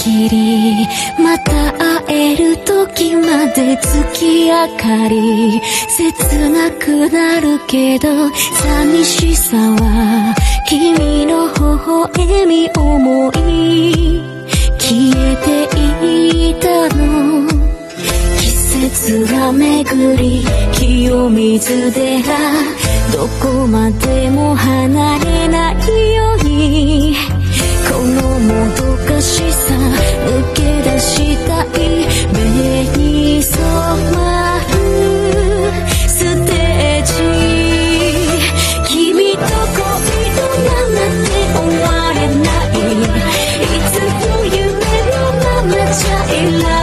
きりまた会える時まで月明かり切なくなるけど寂しさは君の微笑み思い消えていたの季節が巡り清水寺どこまでも下一秒